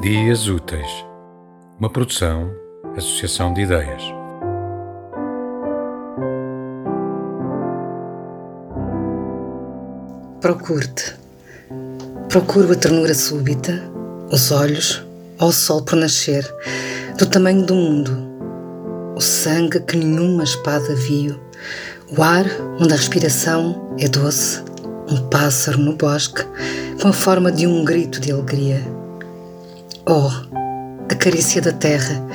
Dias Úteis, uma produção, associação de ideias. Procure-te. Procuro a ternura súbita, os olhos, ao sol por nascer, do tamanho do mundo, o sangue que nenhuma espada viu, o ar onde a respiração é doce, um pássaro no bosque com a forma de um grito de alegria Oh, a carícia da terra,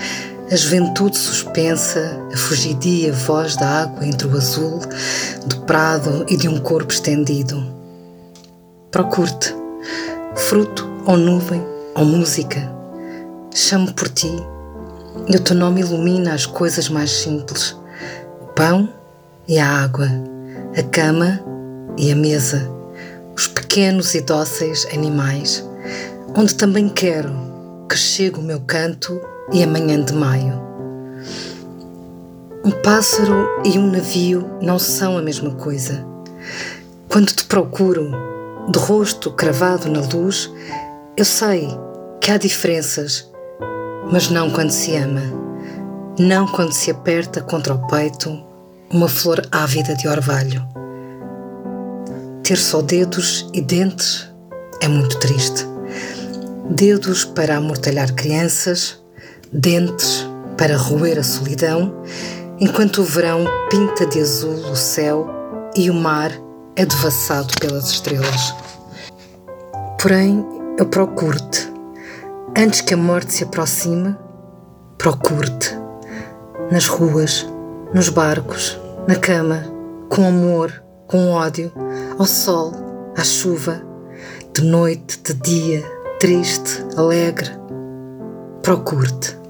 a juventude suspensa, a fugidia voz da água entre o azul do prado e de um corpo estendido. Procure-te, fruto ou nuvem ou música. Chamo por ti e o teu nome ilumina as coisas mais simples: o pão e a água, a cama e a mesa, os pequenos e dóceis animais, onde também quero que chega o meu canto e a manhã de maio. Um pássaro e um navio não são a mesma coisa. Quando te procuro, de rosto cravado na luz, eu sei que há diferenças, mas não quando se ama, não quando se aperta contra o peito uma flor ávida de orvalho. Ter só dedos e dentes é muito triste dedos para amortalhar crianças, dentes para roer a solidão, enquanto o verão pinta de azul o céu e o mar é devassado pelas estrelas. Porém, eu procuro-te. Antes que a morte se aproxime, procuro-te. Nas ruas, nos barcos, na cama, com amor, com ódio, ao sol, à chuva, de noite, de dia, triste, alegre, procure-te.